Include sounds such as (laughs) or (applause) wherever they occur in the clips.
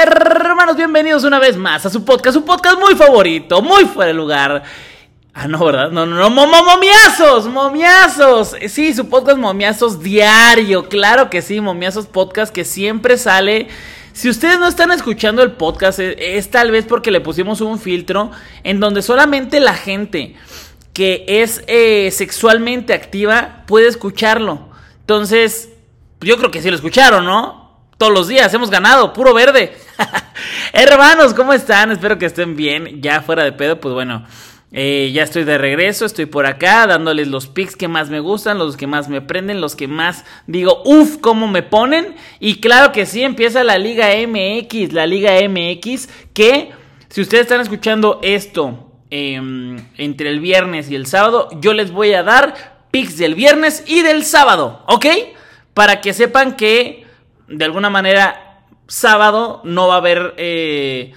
Hermanos, bienvenidos una vez más a su podcast, su podcast muy favorito, muy fuera de lugar. Ah, no, ¿verdad? No, no, no, momiazos, momiazos. Sí, su podcast momiazos diario, claro que sí, momiazos podcast que siempre sale. Si ustedes no están escuchando el podcast, es, tal vez porque le pusimos un filtro en donde solamente la gente que es eh, sexualmente activa puede escucharlo. Entonces, yo creo que sí lo escucharon, ¿no? Todos los días hemos ganado, puro verde. (laughs) Hermanos, ¿cómo están? Espero que estén bien. Ya fuera de pedo, pues bueno. Eh, ya estoy de regreso, estoy por acá dándoles los picks que más me gustan, los que más me prenden, los que más digo, uff, cómo me ponen. Y claro que sí, empieza la Liga MX, la Liga MX, que si ustedes están escuchando esto em, entre el viernes y el sábado, yo les voy a dar picks del viernes y del sábado, ¿ok? Para que sepan que de alguna manera sábado no va a haber eh,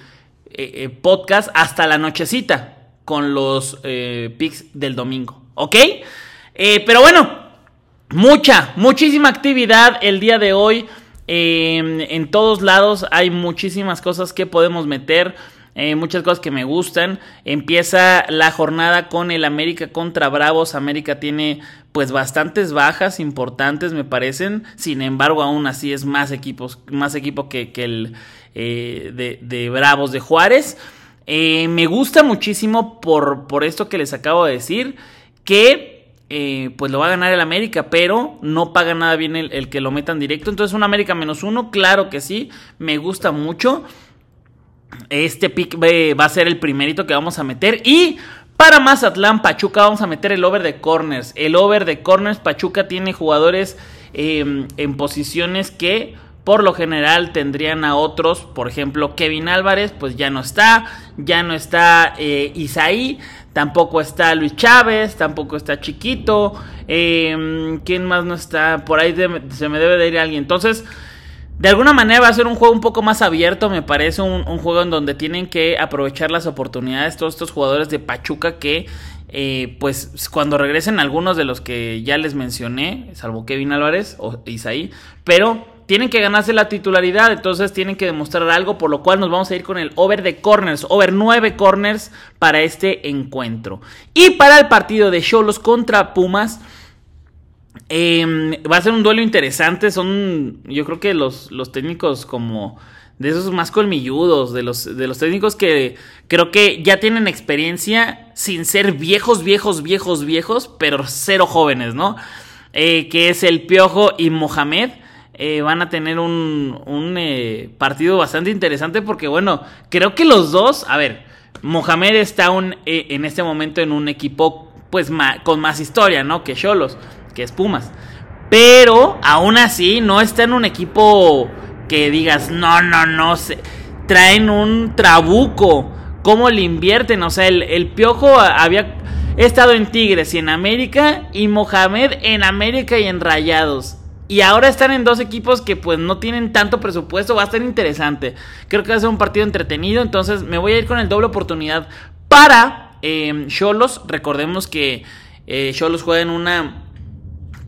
eh, podcast hasta la nochecita con los eh, picks del domingo. ¿Ok? Eh, pero bueno, mucha, muchísima actividad el día de hoy. en todos lados hay muchísimas cosas que podemos meter. Eh, muchas cosas que me gustan. Empieza la jornada con el América contra Bravos. América tiene pues bastantes bajas importantes me parecen. Sin embargo, aún así es más equipos, más equipo que, el de, de Bravos de Juárez. Eh, me gusta muchísimo por, por, esto que les acabo de decir, que eh, pues lo va a ganar el América, pero no paga nada bien el, que lo metan directo. Entonces un América menos uno, claro que sí, me gusta mucho. Este pick va a ser el primerito que vamos a meter. Y para Mazatlán, Pachuca, vamos a meter el over de corners. El over de corners, Pachuca tiene jugadores em, en posiciones que por lo general tendrían a otros, por ejemplo Kevin Álvarez, pues ya no está, ya no está eh, Isaí, tampoco está Luis Chávez, tampoco está Chiquito, eh, ¿quién más no está? Por ahí se me debe de ir alguien. Entonces, de alguna manera va a ser un juego un poco más abierto, me parece un, juego en donde tienen que aprovechar las oportunidades todos estos jugadores de Pachuca que eh, pues cuando regresen algunos de los que ya les mencioné, salvo Kevin Álvarez o Isaí, pero tienen que ganarse la titularidad, entonces tienen que demostrar algo, por lo cual nos vamos a ir con el over de corners, over 9 corners para este encuentro. Y para el partido de Cholos contra Pumas, em, va a ser un duelo interesante, son yo creo que los, los técnicos como de esos más colmilludos, de los, de los técnicos que creo que ya tienen experiencia sin ser viejos, viejos, viejos, viejos, pero cero jóvenes, ¿no? Eh, que es el Piojo y Mohamed. Eh, van a tener un, un eh, partido bastante interesante porque, bueno, creo que los dos, a ver, Mohamed está un, en este momento en un equipo pues con más historia, ¿no? Que Cholos, que es Pumas. Pero aún así no está en un equipo que digas, no, no, no, se, traen un trabuco. ¿Cómo le invierten? O sea, el, el Piojo había estado en Tigres y en América y Mohamed en América y en Rayados. Y ahora están en dos equipos que pues no tienen tanto presupuesto. Va a ser interesante. Creo que va a ser un partido entretenido. Entonces me voy a ir con el doble oportunidad para em, Cholos. Recordemos que eh, Cholos juega en una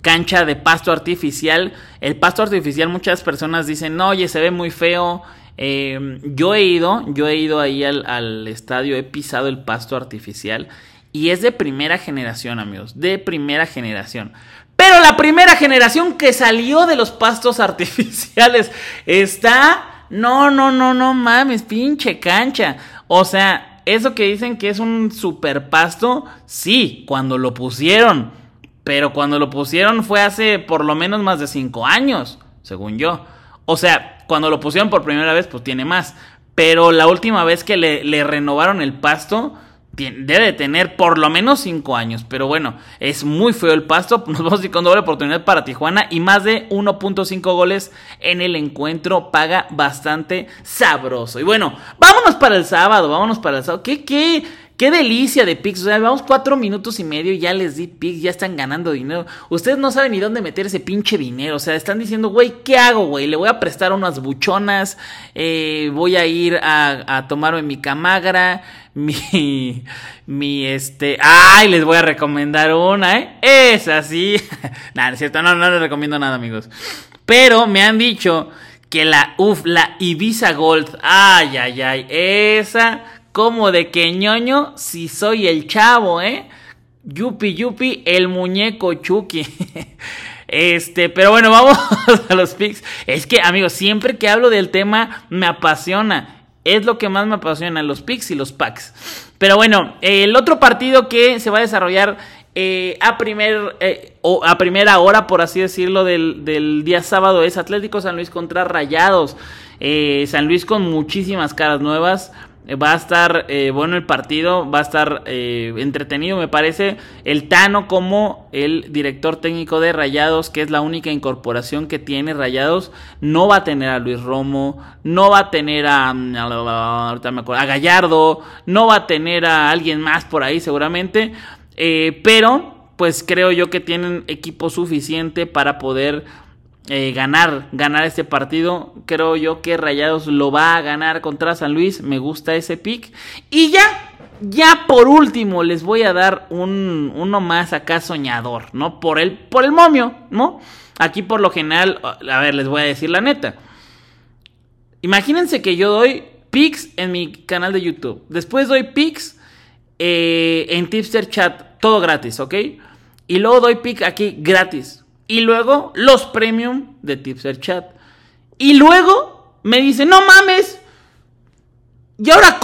cancha de pasto artificial. El pasto artificial muchas personas dicen, no, oye, se ve muy feo. Em, yo he ido, yo he ido ahí al, al estadio, he pisado el pasto artificial. Y es de primera generación, amigos. De primera generación. Pero la primera generación que salió de los pastos (laughs) artificiales está... No, no, no, no mames, pinche cancha. O sea, eso que dicen que es un super pasto, sí, cuando lo pusieron. Pero cuando lo pusieron fue hace por lo menos más de cinco años, según yo. O sea, cuando lo pusieron por primera vez, pues tiene más. Pero la última vez que le, le renovaron el pasto debe de tener por lo menos 5 años. Pero bueno, es muy feo el pasto. (laughs) Nos vamos a ir con doble oportunidad para Tijuana. Y más de 1.5 goles en el encuentro. Paga bastante sabroso. Y bueno, vámonos para el sábado. Vámonos para el sábado. ¿Qué, qué? Qué delicia de picks. O sea, vamos cuatro minutos y medio y ya les di picks, ya están ganando dinero. Ustedes no saben ni dónde meter ese pinche dinero. O sea, están diciendo, güey, ¿qué hago, güey? Le voy a prestar unas buchonas. Eh, voy a ir a, a tomarme mi camagra. (laughs) Mi, mi, este, ay, les voy a recomendar una, ¿eh? Es así. (laughs) nada, es cierto, no, no les recomiendo nada, amigos. Pero me han dicho que la, uff, la Ibiza Gold. Ay, ay, ay. Esa, como de que ñoño, si soy el chavo, ¿eh? Yupi, yupi, el muñeco Chucky. (laughs) Este, pero bueno, (laughs) vamos a los picks. Es que, amigos, siempre que hablo del tema me apasiona. Es lo que más me apasiona, los picks y los packs. Pero bueno, el otro partido que se va a desarrollar eh, a, primer, eh, a primera hora, por así decirlo, del, día sábado es Atlético San Luis contra Rayados. Eh, San Luis con muchísimas caras nuevas. Va a estar bueno el partido, va a estar entretenido, me parece. El Tano como el director técnico de Rayados, que es la única incorporación que tiene Rayados, no va a tener a Luis Romo, no va a tener a, a Gallardo, no va a tener a alguien más por ahí seguramente. Eh, pero, pues creo yo que tienen equipo suficiente para poder eh, ganar, ganar este partido. Creo yo que Rayados lo va a ganar contra San Luis. Me gusta ese pick. Y ya, ya por último, les voy a dar un, uno más acá soñador, ¿no? Por el, por el momio, ¿no? Aquí por lo general, a ver, les voy a decir la neta. Imagínense que yo doy picks en mi canal de YouTube. Después doy picks eh, en Tipster Chat, todo gratis, ¿ok? Y luego doy pick aquí gratis. Y luego los premium de Tipster Chat. Y luego me dice, no mames. Y ahora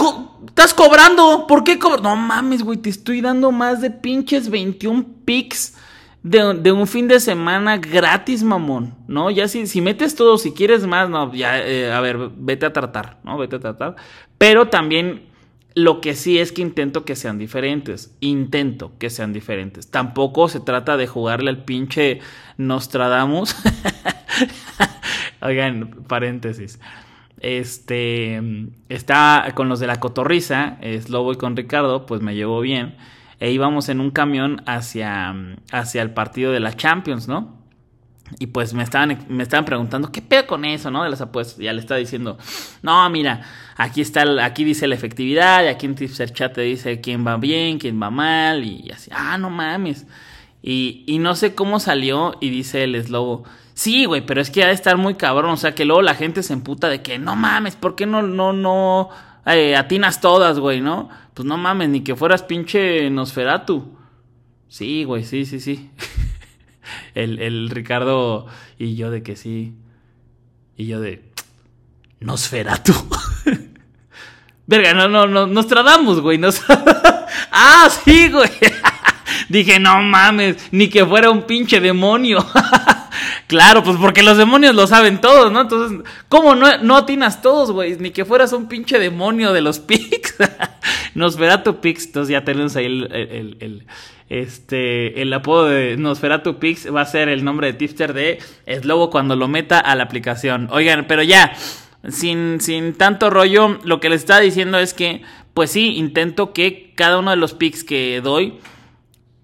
estás cobrando. ¿Por qué cobras? No mames, güey. Te estoy dando más de pinches 21 picks de, un fin de semana gratis, mamón. ¿No? Ya si, si metes todo, si quieres más, no, ya, eh, a ver, vete a tratar, ¿no? Vete a tratar. Pero también lo que sí es que intento que sean diferentes. Intento que sean diferentes. Tampoco se trata de jugarle al pinche Nostradamus. (laughs) Oigan, paréntesis. Este está con los de la cotorriza, es Lobo y con Ricardo, pues me llevó bien. E íbamos en un camión hacia, hacia el partido de la Champions, ¿no? Y pues me estaban, me estaban preguntando, ¿qué pedo con eso, no? De las apuestas. Ya le estaba diciendo, no, mira, aquí está, aquí dice la efectividad, y aquí en Tipster Chat te dice quién va bien, quién va mal, y así, ah, no mames. Y, y no sé cómo salió, y dice el eslobo, sí, güey, pero es que ha de estar muy cabrón, o sea, que luego la gente se emputa de que, no mames, ¿por qué no, no, no eh, atinas todas, güey, no? Pues no mames, ni que fueras pinche Nosferatu. Sí, güey, sí, sí, sí. (laughs) (laughs) el, el Ricardo y yo de que sí. Y yo de. Nosferatu. (laughs) Verga, no, no, no, nos tratamos, güey. Nos... (laughs) ah, sí, güey. Dije, no mames, ni que fuera un pinche demonio. claro, pues porque los demonios lo saben todos, ¿no? Entonces, ¿cómo no, no atinas todos, güey? Ni que fueras un pinche demonio de los pics. Nosferatu Pix, entonces ya tenemos ahí el, el este, el apodo de Nosferatu Pix va a ser el nombre de tipster de Slobo cuando lo meta a la aplicación. Oigan, pero ya, sin, sin tanto rollo, lo que les estaba diciendo es que, pues sí, intento que cada uno de los picks que doy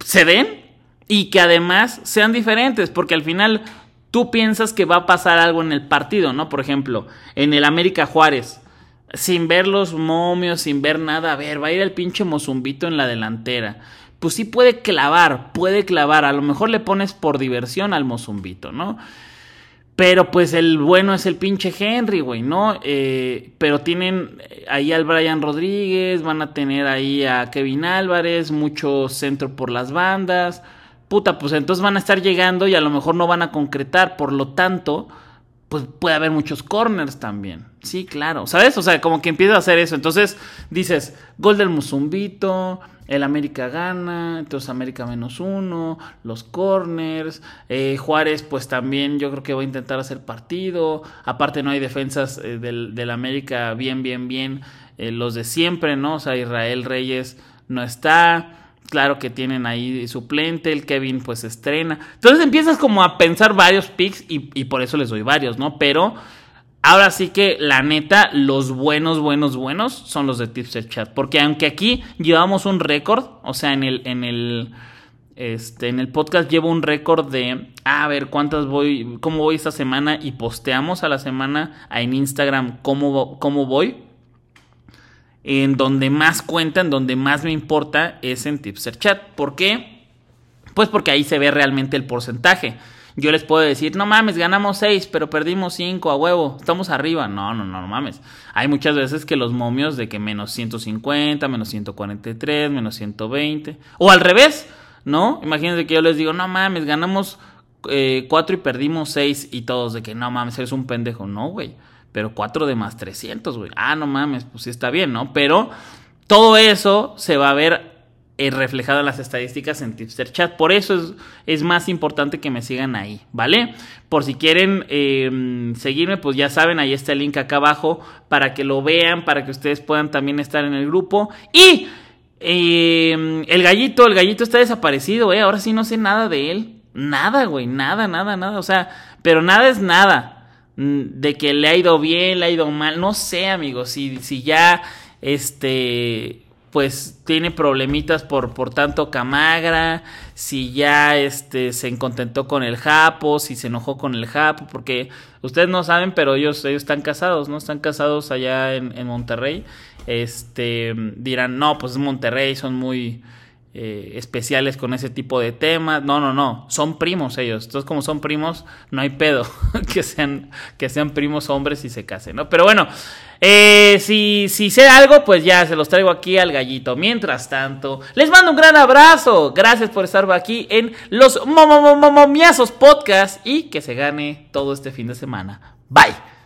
se den y que además sean diferentes, porque al final tú piensas que va a pasar algo en el partido, ¿no? Por ejemplo, en el América Juárez, sin ver los momios, sin ver nada, a ver, va a ir el pinche Mozumbito en la delantera pues sí puede clavar, puede clavar. A lo mejor le pones por diversión al Mozumbito, ¿no? Pero pues el bueno es el pinche Henry, güey, ¿no? Eh, pero tienen ahí al Brian Rodríguez, van a tener ahí a Kevin Álvarez, mucho centro por las bandas. Puta, pues entonces van a estar llegando y a lo mejor no van a concretar. Por lo tanto, pues puede haber muchos corners también. Sí, claro. ¿Sabes? O sea, como que empieza a hacer eso. Entonces dices, gol del Musumbito, el América gana, entonces América menos uno, los corners, eh, Juárez pues también yo creo que va a intentar hacer partido, aparte no hay defensas eh, del, América bien, bien, bien, eh, los de siempre, ¿no? O sea, Israel Reyes no está, claro que tienen ahí suplente, el Kevin pues estrena, entonces empiezas como a pensar varios picks y, por eso les doy varios, ¿no? Pero Ahora sí que la neta, los buenos, buenos, buenos son los de Tipster Chat. Porque aunque aquí llevamos un récord, o sea, en el, en el, este, en el podcast llevo un récord de, a ver, cuántas voy, cómo voy esta semana y posteamos a la semana en Instagram cómo, cómo voy. En donde más cuenta, en donde más me importa es en Tipster Chat. ¿Por qué? Pues porque ahí se ve realmente el porcentaje. yo les puedo decir, no mames, ganamos 6, pero perdimos 5 a huevo, estamos arriba. No, no, no, mames. Hay muchas veces que los momios de que menos 150, menos 143, menos 120, o al revés, ¿no? Imagínense que yo les digo, no mames, ganamos 4 eh, y perdimos 6 y todos de que no mames, eres un pendejo. No, güey. Pero 4 de más 300, güey. Ah, no mames, pues sí está bien, ¿no? Pero todo eso se va a ver eh, reflejado en las estadísticas en Tipster Chat. Por eso es, más importante que me sigan ahí, ¿vale? Por si quieren eh, seguirme, pues ya saben, ahí está el link acá abajo para que lo vean, para que ustedes puedan también estar en el grupo. Y eh, el gallito, el gallito está desaparecido, ¿eh? Ahora sí no sé nada de él. Nada, güey, nada, nada, nada. O sea, pero nada es nada. Mm, de que le ha ido bien, le ha ido mal. No sé, amigos, si, si ya, este pues tiene problemitas por, por tanto camagra, si ya este, se contentó con el Japo, si se enojó con el Japo, porque ustedes no saben, pero ellos, ellos están casados, ¿no? Están casados allá en, en Monterrey. Este, dirán, no, pues es Monterrey, son muy, eh, especiales con ese tipo de temas. No, no, no. Son primos ellos. Entonces, como son primos, no hay pedo (laughs) que sean, que sean primos hombres y se casen, ¿no? Pero bueno, eh, si, si sé algo, pues ya se los traigo aquí al gallito. Mientras tanto, les mando un gran abrazo. Gracias por estar aquí en los Momomomomiazos Podcast y que se gane todo este fin de semana. Bye.